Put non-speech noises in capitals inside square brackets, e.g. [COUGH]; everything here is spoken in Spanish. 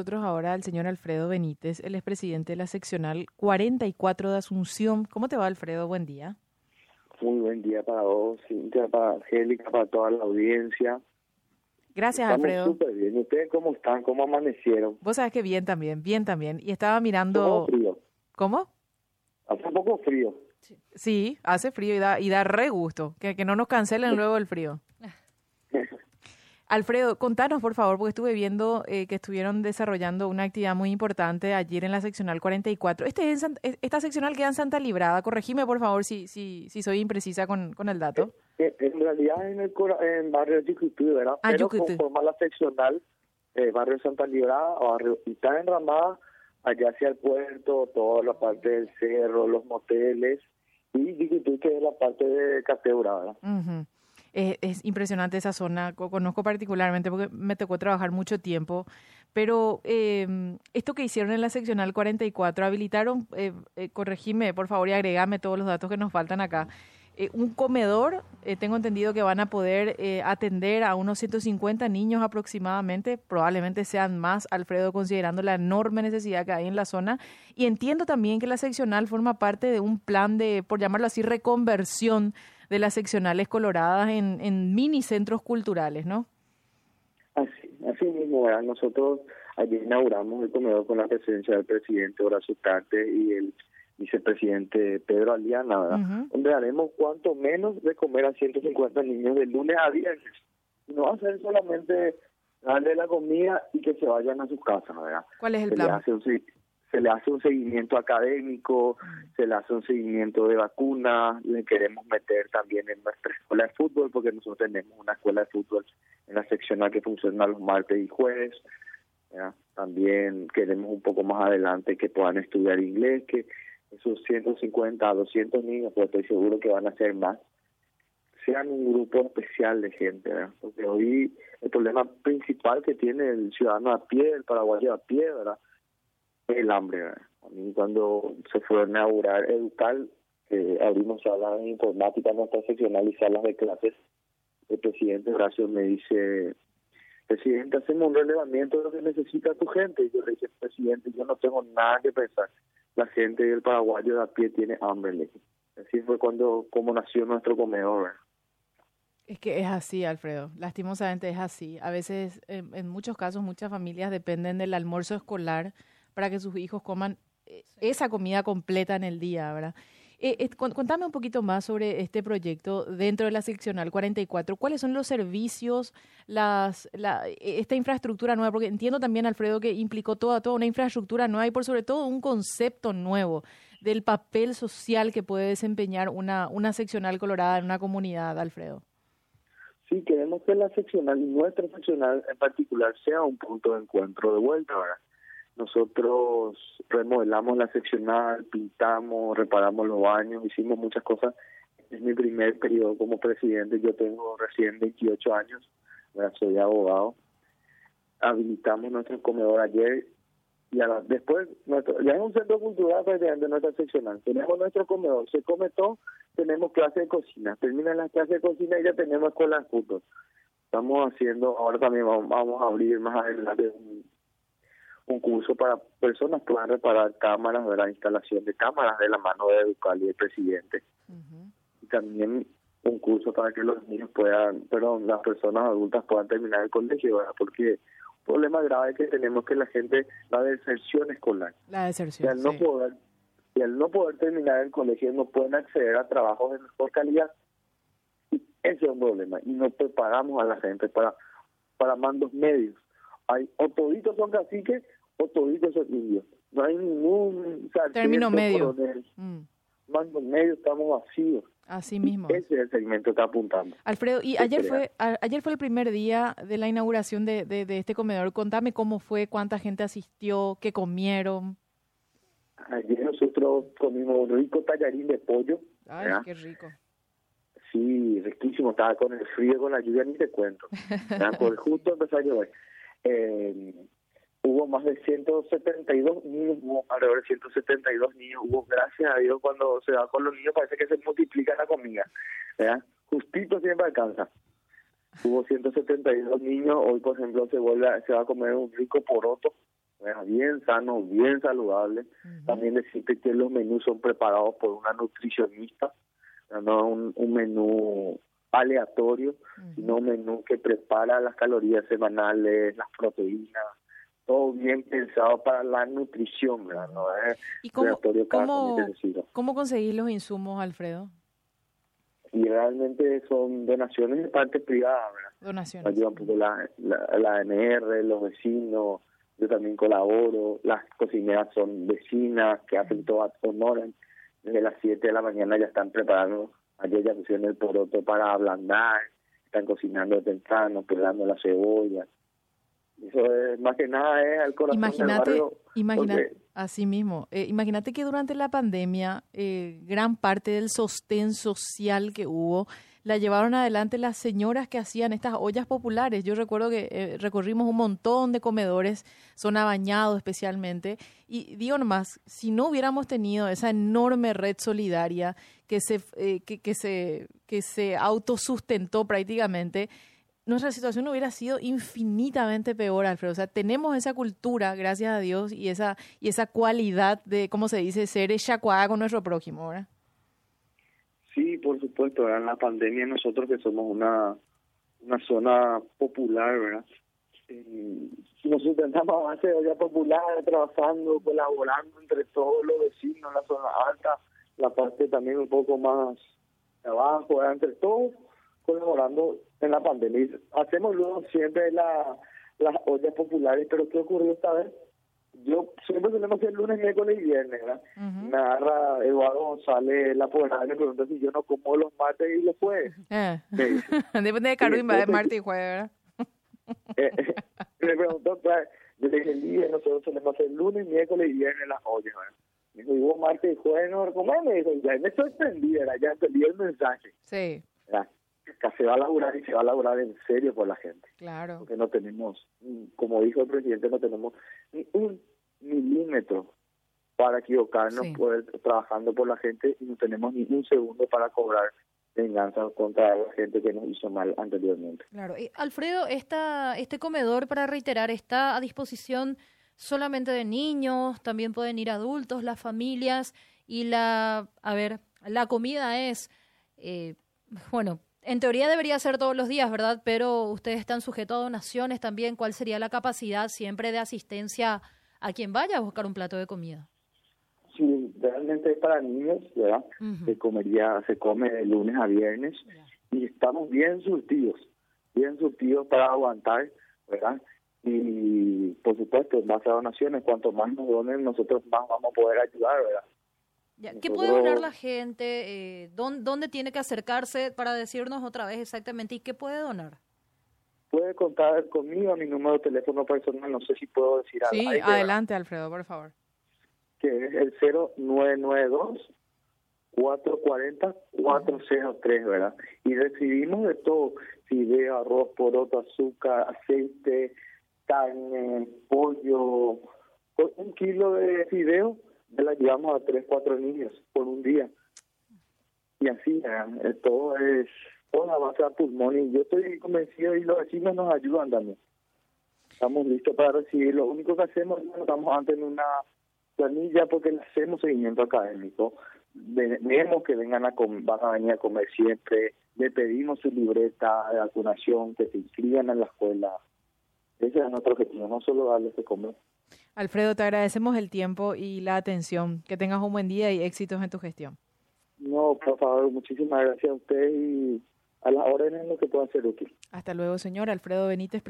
Nosotros ahora el señor Alfredo Benítez, él es presidente de la seccional 44 de Asunción. ¿Cómo te va, Alfredo? Buen día. Muy buen día para vos, Cintia, para Angélica, para toda la audiencia. Gracias, Estamos Alfredo. súper bien. ¿Ustedes cómo están? ¿Cómo amanecieron? Vos sabés que bien también, bien también. Y estaba mirando... frío. ¿Cómo? Hace un poco frío. Sí, hace frío y da, y da re gusto. Que, que no nos cancelen luego el frío. Alfredo, contanos por favor, porque estuve viendo eh, que estuvieron desarrollando una actividad muy importante ayer en la seccional 44. Este es en eh, esta seccional queda en Santa Librada. Corregime por favor si, si, si soy imprecisa con, con el dato. Eh, En realidad en el en barrio Yucutú, ¿verdad? Ah, Pero Yucutú. conforma la seccional eh, barrio Santa Librada, barrio está enramada allá hacia el puerto, toda la parte del cerro, los moteles y Yucutú que es la parte de Catebra, ¿verdad? Eh, es impresionante esa zona, co- conozco particularmente porque me tocó trabajar mucho tiempo, pero eh, esto que hicieron en la seccional 44, habilitaron, eh, eh, corregime por favor y agregame todos los datos que nos faltan acá, eh, un comedor, eh, tengo entendido que van a poder eh, atender a unos 150 niños aproximadamente, probablemente sean más, Alfredo, considerando la enorme necesidad que hay en la zona, y entiendo también que la seccional forma parte de un plan de, por llamarlo así, reconversión de las seccionales coloradas en, en mini centros culturales, ¿no? Así, así mismo, ¿verdad? nosotros ayer inauguramos el comedor con la presencia del presidente Horacio Tate y el vicepresidente Pedro Aliana, ¿verdad? Donde haremos cuanto menos de comer a 150 niños de lunes a viernes. No va a ser solamente darle la comida y que se vayan a sus casas, ¿verdad? ¿Cuál es el se plan? Se- le hace un seguimiento académico, se le hace un seguimiento de vacunas, le queremos meter también en nuestra escuela de fútbol, porque nosotros tenemos una escuela de fútbol en la seccional que funciona los martes y jueves. También queremos un poco más adelante que puedan estudiar inglés, que esos 150 a 200 niños, pues estoy seguro que van a ser más, sean un grupo especial de gente, ¿verdad? porque hoy el problema principal que tiene el ciudadano a pie, el paraguayo a pie, ¿verdad? El hambre. A mí cuando se fue a inaugurar Educal, que abrimos salas de informática en nuestra seccional y salas de clases, el presidente Horacio me dice, presidente, hacemos un relevamiento de lo que necesita tu gente. Y yo le dije, presidente, yo no tengo nada que pensar. La gente del paraguayo de a pie tiene hambre. Así fue cuando como nació nuestro comedor. Es que es así, Alfredo. Lastimosamente es así. A veces, en muchos casos, muchas familias dependen del almuerzo escolar para que sus hijos coman eh, esa comida completa en el día, ¿verdad? Eh, eh, contame un poquito más sobre este proyecto dentro de la seccional 44. ¿Cuáles son los servicios, las, la, eh, esta infraestructura nueva? Porque entiendo también, Alfredo, que implicó toda, toda una infraestructura nueva y por sobre todo un concepto nuevo del papel social que puede desempeñar una, una seccional colorada en una comunidad, Alfredo. Sí, queremos que la seccional, nuestra seccional en particular, sea un punto de encuentro de vuelta, ¿verdad? Nosotros remodelamos la seccional, pintamos, reparamos los baños, hicimos muchas cosas. Es mi primer periodo como presidente, yo tengo recién 28 años, soy abogado. Habilitamos nuestro comedor ayer y a la- después, nuestro, ya es un centro cultural prácticamente nuestra seccional. Tenemos nuestro comedor, se come todo, tenemos clase de cocina. Terminan las clases de cocina y ya tenemos escuela de fútbol. Estamos haciendo, ahora también vamos, vamos a abrir más adelante un, un curso para personas que puedan reparar cámaras, ¿verdad? instalación de cámaras de la mano de Educal y el presidente. Y también un curso para que los niños puedan, perdón, las personas adultas puedan terminar el colegio, ¿verdad? Porque un problema grave que tenemos que la gente, la deserción escolar. La Y deserción. al no sí. poder y al no poder terminar el colegio no pueden acceder a trabajos de mejor calidad y ese es un problema y no preparamos a la gente para para mandos medios hay o toditos son caciques o toditos son indios no hay ningún sargento, Término medio. coronel. Mm, mandos medios estamos vacíos así mismo. ese es el segmento que está apuntando Alfredo, y ¿Qué ayer fue, a- ayer fue el primer día de la inauguración de, de, de este comedor. Contame cómo fue, cuánta gente asistió, qué comieron. ayer nosotros comimos un rico tallarín de pollo Ay, ¿verdad? qué rico. Sí, riquísimo, estaba con el frío, con la lluvia, ni te cuento. [LAUGHS] Por justo empezó a llover. Eh, hubo más de 172 niños, hubo alrededor de 172 niños, hubo, gracias a Dios, cuando se va con los niños parece que se multiplica la comida, ¿verdad? Justito siempre alcanza. Hubo 172 niños, hoy por ejemplo se vuelve a- se va a comer un rico poroto, bien sano, bien saludable. También decirte que los menús son preparados por una nutricionista, no un, un menú aleatorio, sino un menú que prepara las calorías semanales, las proteínas, todo bien pensado para la nutrición, ¿verdad? No es ¿Y cómo, cómo, cómo conseguís los insumos, Alfredo? Y realmente son donaciones de parte privada, ¿verdad? Donaciones. Ayudan pues, la, la, la ANR, los vecinos, yo también colaboro, las cocineras son vecinas que hacen todo honor, desde las 7 de la mañana ya están preparando, ayer ya pusieron el poroto para ablandar, están cocinando temprano, pelando la cebolla. Eso es, más que nada es al corazón imagínate, del barrio. Imagínate, así mismo, eh, imagínate que durante la pandemia eh, gran parte del sostén social que hubo la llevaron adelante las señoras que hacían estas ollas populares. Yo recuerdo que eh, recorrimos un montón de comedores, zona bañado especialmente, y digo nomás, si no hubiéramos tenido esa enorme red solidaria que se, eh, que, que, se, que se autosustentó prácticamente, nuestra situación hubiera sido infinitamente peor, Alfredo. O sea, tenemos esa cultura, gracias a Dios, y esa, y esa cualidad de, ¿cómo se dice?, ser echacuada con nuestro prójimo, ¿verdad? Sí, por supuesto, en la pandemia nosotros que somos una, una zona popular, ¿verdad? Eh, nos intentamos a base popular, trabajando, colaborando entre todos los vecinos, la zona alta, la parte también un poco más abajo, entre todos colaborando en la pandemia. Hacemos luego siempre la, las ollas populares, pero ¿qué ocurrió esta vez? yo siempre tenemos el lunes, miércoles y viernes, ¿verdad? Me agarra Eduardo González la pobreza me pregunta si yo no como los martes y los jueves. [LAUGHS] Eh. [LAUGHS] Depende de Carlos de martes y jueves, ¿verdad? [LAUGHS] eh, me preguntó, pues, yo le dije, el día nosotros tenemos el lunes, miércoles y viernes las ollas, ¿verdad? Me dijo, y vos martes y jueves no comés, me dijo, ya me sorprendí, ¿verdad? Ya entendí el mensaje. Sí. ¿verdad? Se va a laburar y se va a laburar en serio por la gente. Claro. Porque no tenemos, como dijo el presidente, no tenemos ni un milímetro para equivocarnos poder, trabajando por la gente y no tenemos ni un segundo para cobrar venganza contra la gente que nos hizo mal anteriormente. Claro. Alfredo, esta, este comedor, para reiterar, está a disposición solamente de niños, también pueden ir adultos, las familias y la, a ver, la comida es, eh, bueno, en teoría debería ser todos los días, ¿verdad? Pero ustedes están sujetos a donaciones también. ¿Cuál sería la capacidad siempre de asistencia a quien vaya a buscar un plato de comida? Sí, realmente es para niños, ¿verdad? Se comería, se come de lunes a viernes y estamos bien surtidos, bien surtidos para aguantar, ¿verdad? Y por supuesto, en base a donaciones, cuanto más nos donen, nosotros más vamos a poder ayudar, ¿verdad? ¿Qué puede donar la gente? Eh, ¿dónde, tiene que acercarse para decirnos otra vez exactamente y qué puede donar? Puede contar conmigo a mi número de teléfono personal, no sé si puedo decir algo. Sí, adelante Alfredo, por favor. Que es el 0992 440 403, ¿verdad? Y recibimos de todo, fideo, arroz, poroto, azúcar, aceite, carne, pollo, un kilo de fideo ya la llevamos a tres, cuatro niños por un día. Y así, eh, todo es toda base a pulmón y yo estoy convencido y los vecinos nos ayudan también. Estamos listos para recibir. Lo único que hacemos es estamos antes en una planilla porque le hacemos seguimiento académico. Vemos que vengan a van a venir a comer siempre. Le pedimos su libreta de vacunación, que se inscriban en la escuela. Ese es nuestro objetivo, no solo darles de comer. Alfredo, te agradecemos el tiempo y la atención. Que tengas un buen día y éxitos en tu gestión. No, por favor, muchísimas gracias a usted y a las órdenes lo que pueda ser útil. Hasta luego, señor Alfredo Benítez.